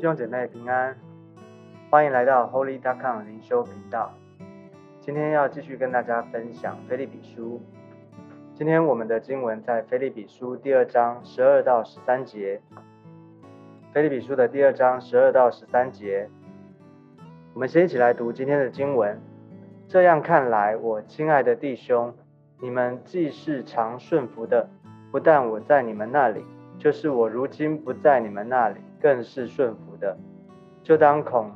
弟兄姐妹平安，欢迎来到 Holy Dot Com 灵修频道。今天要继续跟大家分享菲利比书。今天我们的经文在菲利比书第二章十二到十三节。菲利比书的第二章十二到十三节，我们先一起来读今天的经文。这样看来，我亲爱的弟兄，你们既是常顺服的，不但我在你们那里，就是我如今不在你们那里。更是顺服的，就当恐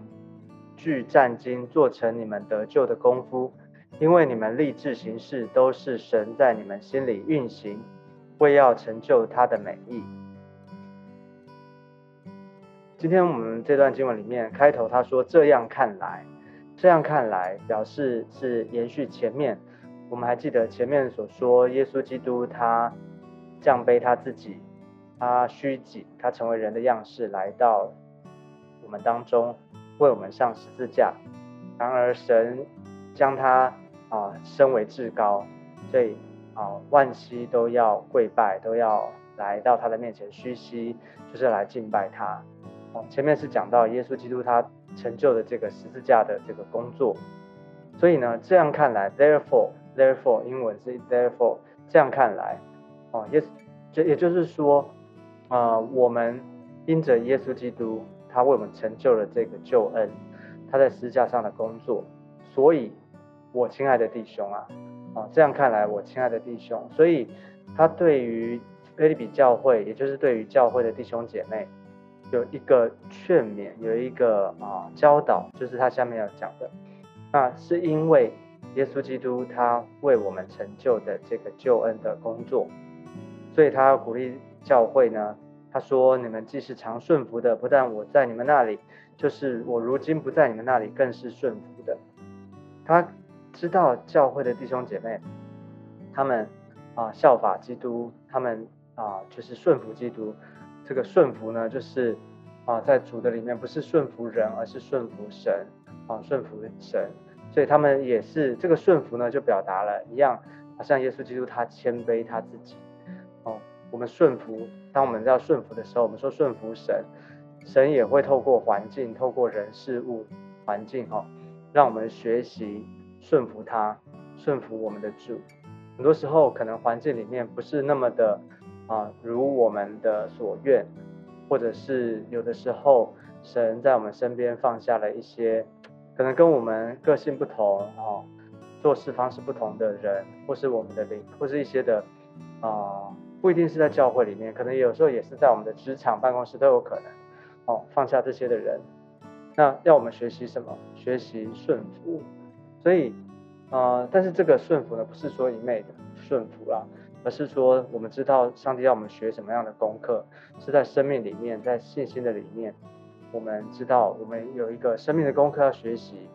惧战惊，做成你们得救的功夫，因为你们立志行事，都是神在你们心里运行，为要成就他的美意。今天我们这段经文里面开头他说：“这样看来，这样看来，表示是延续前面。我们还记得前面所说，耶稣基督他降卑他自己。”他虚己，他成为人的样式来到我们当中，为我们上十字架。然而神将他啊升为至高，所以啊万膝都要跪拜，都要来到他的面前虚膝，就是来敬拜他。哦，前面是讲到耶稣基督他成就的这个十字架的这个工作。所以呢，这样看来，therefore，therefore，英文是 therefore，这样看来，哦，也也也就是说。啊，我们因着耶稣基督，他为我们成就了这个救恩，他在十字架上的工作，所以，我亲爱的弟兄啊，啊，这样看来，我亲爱的弟兄，所以他对于菲利比教会，也就是对于教会的弟兄姐妹，有一个劝勉，有一个啊教导，就是他下面要讲的，那是因为耶稣基督他为我们成就的这个救恩的工作，所以他要鼓励。教会呢？他说：“你们既是常顺服的，不但我在你们那里，就是我如今不在你们那里，更是顺服的。”他知道教会的弟兄姐妹，他们啊效法基督，他们啊就是顺服基督。这个顺服呢，就是啊在主的里面，不是顺服人，而是顺服神啊顺服神。所以他们也是这个顺服呢，就表达了一样，好像耶稣基督他谦卑他自己。我们顺服，当我们要顺服的时候，我们说顺服神，神也会透过环境、透过人事物、环境哈，让我们学习顺服他，顺服我们的主。很多时候，可能环境里面不是那么的啊，如我们的所愿，或者是有的时候，神在我们身边放下了一些可能跟我们个性不同啊，做事方式不同的人，或是我们的灵，或是一些的啊。不一定是在教会里面，可能有时候也是在我们的职场、办公室都有可能。哦，放下这些的人，那要我们学习什么？学习顺服。所以，呃，但是这个顺服呢，不是说一昧的顺服啦，而是说我们知道上帝要我们学什么样的功课，是在生命里面，在信心的里面，我们知道我们有一个生命的功课要学习。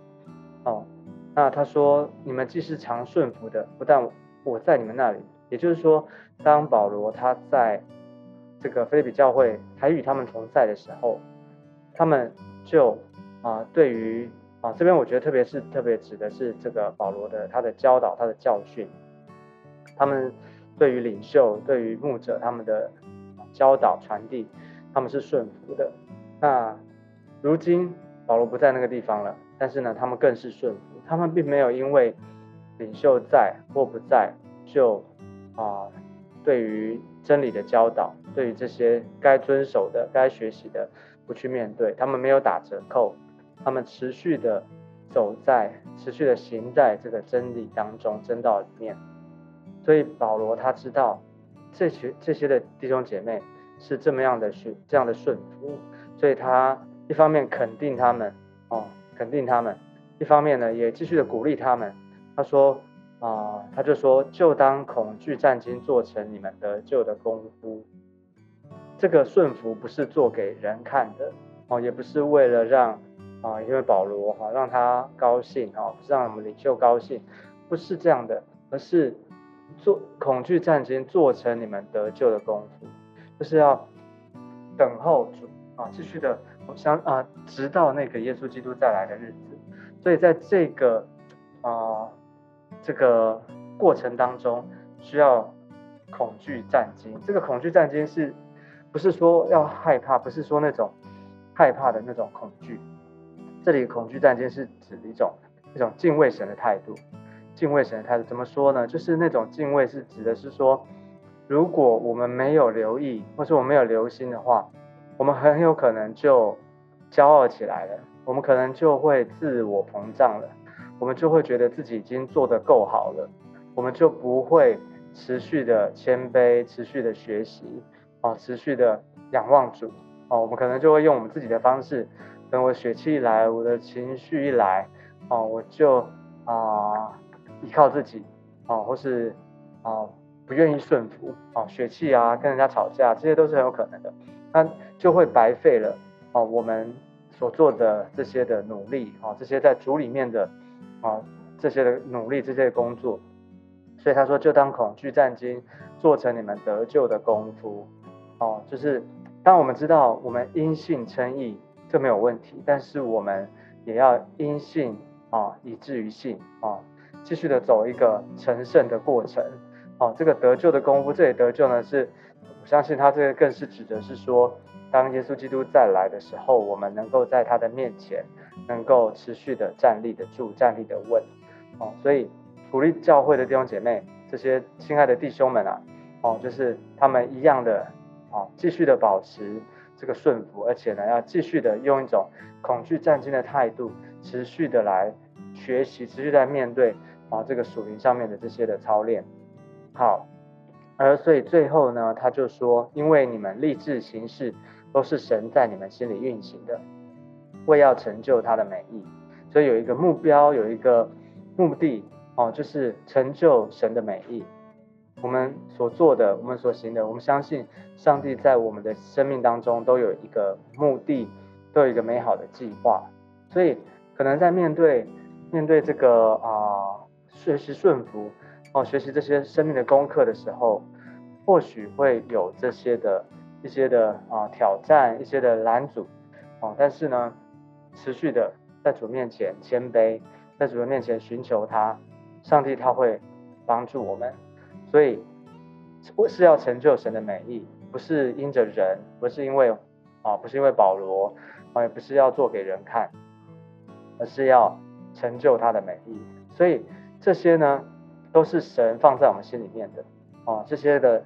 哦，那他说，你们既是常顺服的，不但我在你们那里。也就是说，当保罗他在这个菲利比教会还与他们同在的时候，他们就啊，对于啊这边我觉得特别是特别指的是这个保罗的他的教导他的教训，他们对于领袖对于牧者他们的教导传递，他们是顺服的。那如今保罗不在那个地方了，但是呢，他们更是顺服，他们并没有因为领袖在或不在就。啊，对于真理的教导，对于这些该遵守的、该学习的，不去面对，他们没有打折扣，他们持续的走在、持续的行在这个真理当中、真道里面。所以保罗他知道这些这些的弟兄姐妹是这么样的顺、这样的顺服，所以他一方面肯定他们，哦，肯定他们；一方面呢，也继续的鼓励他们。他说。啊，他就说，就当恐惧战惊做成你们得救的功夫。这个顺服不是做给人看的哦，也不是为了让啊，因为保罗哈让他高兴哦，不是让我们领袖高兴，不是这样的，而是做恐惧战惊做成你们得救的功夫，就是要等候主啊，继续的我相啊，直到那个耶稣基督再来的日子。所以在这个啊。这个过程当中需要恐惧战惊，这个恐惧战惊是不是说要害怕？不是说那种害怕的那种恐惧。这里恐惧战惊是指一种一种敬畏神的态度。敬畏神的态度怎么说呢？就是那种敬畏是指的是说，如果我们没有留意，或是我没有留心的话，我们很有可能就骄傲起来了，我们可能就会自我膨胀了，我们就会觉得自己已经做得够好了，我们就不会持续的谦卑，持续的学习，哦，持续的仰望主，哦，我们可能就会用我们自己的方式，等我血气一来，我的情绪一来，哦，我就啊。依靠自己，哦，或是啊不愿意顺服，哦，血气啊，跟人家吵架，这些都是很有可能的，那就会白费了，哦，我们所做的这些的努力，哦，这些在主里面的，啊，这些的努力，这些工作，所以他说，就当恐惧战经做成你们得救的功夫，哦，就是当我们知道我们因信称义，这没有问题，但是我们也要因信啊，以至于信啊。继续的走一个成圣的过程，哦，这个得救的功夫，这里得救呢，是我相信他这个更是指的是说，当耶稣基督再来的时候，我们能够在他的面前，能够持续的站立的住，站立的稳，哦，所以鼓励教会的弟兄姐妹，这些亲爱的弟兄们啊，哦，就是他们一样的，哦，继续的保持这个顺服，而且呢，要继续的用一种恐惧战惊的态度，持续的来学习，持续在面对。啊，这个属灵上面的这些的操练，好，而所以最后呢，他就说，因为你们立志行事，都是神在你们心里运行的，为要成就他的美意，所以有一个目标，有一个目的，哦，就是成就神的美意。我们所做的，我们所行的，我们相信上帝在我们的生命当中都有一个目的，都有一个美好的计划。所以可能在面对面对这个啊。学习顺服哦，学习这些生命的功课的时候，或许会有这些的一些的啊挑战，一些的拦阻哦。但是呢，持续的在主面前谦卑，在主的面前寻求他，上帝他会帮助我们。所以不是要成就神的美意，不是因着人，不是因为啊，不是因为保罗啊，也不是要做给人看，而是要成就他的美意。所以。这些呢，都是神放在我们心里面的啊。这些的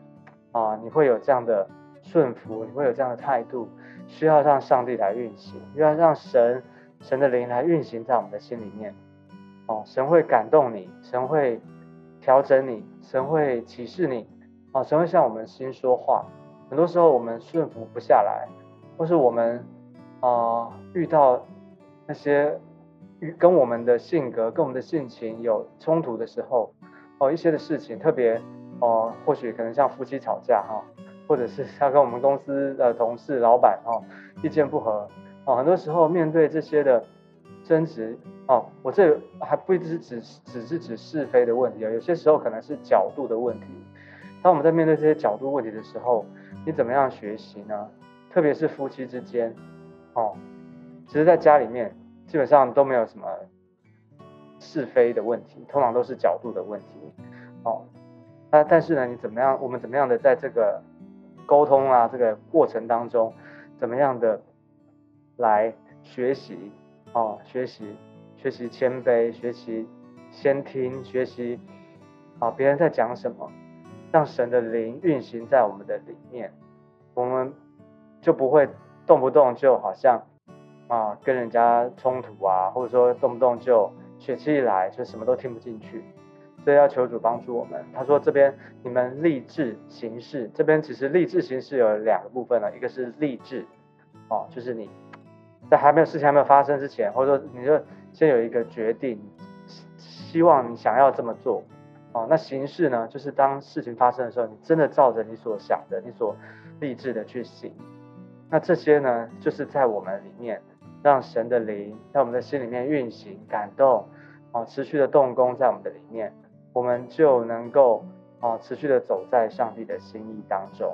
啊，你会有这样的顺服，你会有这样的态度，需要让上帝来运行，需要让神神的灵来运行在我们的心里面哦。神会感动你，神会调整你，神会启示你哦。神会向我们心说话。很多时候我们顺服不下来，或是我们啊遇到那些。跟我们的性格、跟我们的性情有冲突的时候，哦，一些的事情特别哦，或许可能像夫妻吵架哈，或者是他跟我们公司的同事、老板哦意见不合哦，很多时候面对这些的争执哦，我这还不一定是只只是指是非的问题啊，有些时候可能是角度的问题。当我们在面对这些角度问题的时候，你怎么样学习呢？特别是夫妻之间哦，其实在家里面。基本上都没有什么是非的问题，通常都是角度的问题。哦，那但是呢，你怎么样？我们怎么样的在这个沟通啊这个过程当中，怎么样的来学习？哦，学习学习谦卑，学习先听，学习啊别人在讲什么，让神的灵运行在我们的里面，我们就不会动不动就好像。啊，跟人家冲突啊，或者说动不动就血气一来就什么都听不进去，所以要求主帮助我们。他说这边你们立志行事，这边其实立志行事有两个部分呢，一个是立志，哦，就是你在还没有事情还没有发生之前，或者说你就先有一个决定，希望你想要这么做，哦，那行事呢，就是当事情发生的时候，你真的照着你所想的、你所立志的去行。那这些呢，就是在我们里面。让神的灵在我们的心里面运行、感动，哦，持续的动工在我们的里面，我们就能够啊，持续的走在上帝的心意当中。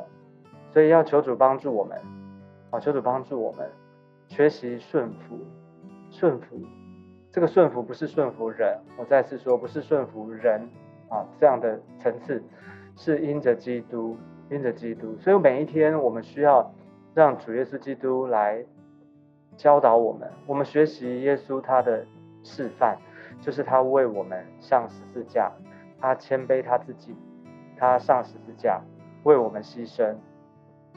所以要求主帮助我们，啊，求主帮助我们学习顺服，顺服。这个顺服不是顺服人，我再次说，不是顺服人啊，这样的层次是因着基督，因着基督。所以每一天我们需要让主耶稣基督来。教导我们，我们学习耶稣他的示范，就是他为我们上十字架，他谦卑他自己，他上十字架为我们牺牲。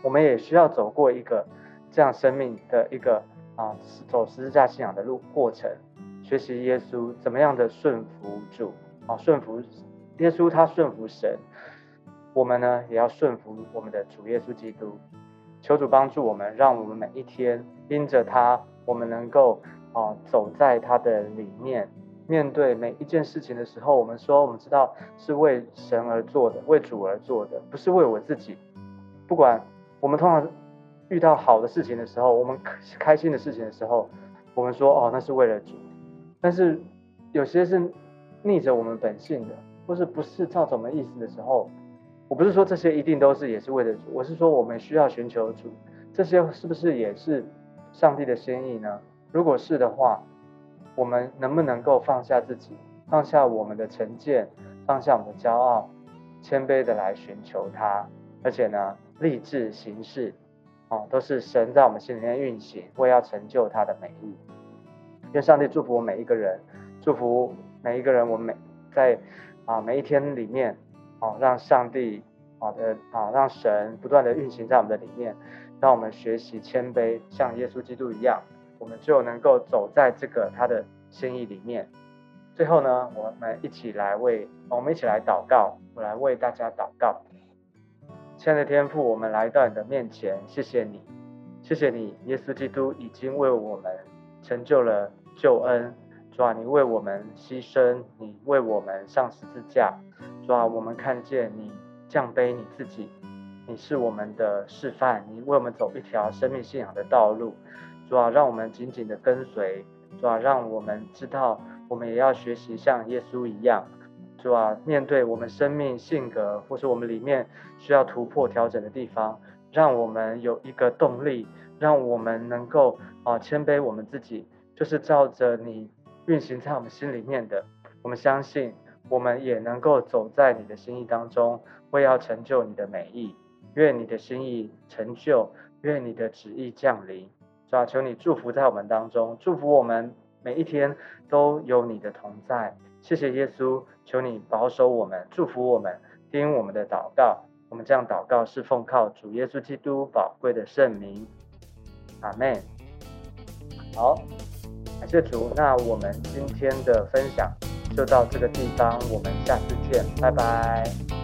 我们也需要走过一个这样生命的一个啊走十字架信仰的路过程，学习耶稣怎么样的顺服主啊顺服耶稣，他顺服神。我们呢，也要顺服我们的主耶稣基督，求主帮助我们，让我们每一天因着他，我们能够啊走在他的里面。面对每一件事情的时候，我们说我们知道是为神而做的，为主而做的，不是为我自己。不管我们通常遇到好的事情的时候，我们开心的事情的时候，我们说哦那是为了主。但是有些是逆着我们本性的，或是不是照着我们意思的时候。我不是说这些一定都是也是为了主，我是说我们需要寻求主，这些是不是也是上帝的心意呢？如果是的话，我们能不能够放下自己，放下我们的成见，放下我们的骄傲，谦卑的来寻求他，而且呢，立志行事，哦，都是神在我们心里面运行，为要成就他的美意。愿上帝祝福我每一个人，祝福每一个人，我们每在啊每一天里面。哦，让上帝好的啊，让神不断的运行在我们的里面，让我们学习谦卑，像耶稣基督一样，我们就能够走在这个他的心意里面。最后呢，我们一起来为我们一起来祷告，我来为大家祷告。亲爱的天父，我们来到你的面前，谢谢你，谢谢你，耶稣基督已经为我们成就了救恩。主啊，你为我们牺牲，你为我们上十字架。主啊，我们看见你降卑你自己，你是我们的示范，你为我们走一条生命信仰的道路。主啊，让我们紧紧的跟随。主啊，让我们知道，我们也要学习像耶稣一样。主啊，面对我们生命性格，或是我们里面需要突破调整的地方，让我们有一个动力，让我们能够啊谦卑我们自己，就是照着你。运行在我们心里面的，我们相信，我们也能够走在你的心意当中，为要成就你的美意。愿你的心意成就，愿你的旨意降临。主啊，求你祝福在我们当中，祝福我们每一天都有你的同在。谢谢耶稣，求你保守我们，祝福我们，听我们的祷告。我们这样祷告是奉靠主耶稣基督宝贵的圣名。阿门。好。感谢主，那我们今天的分享就到这个地方，我们下次见，拜拜。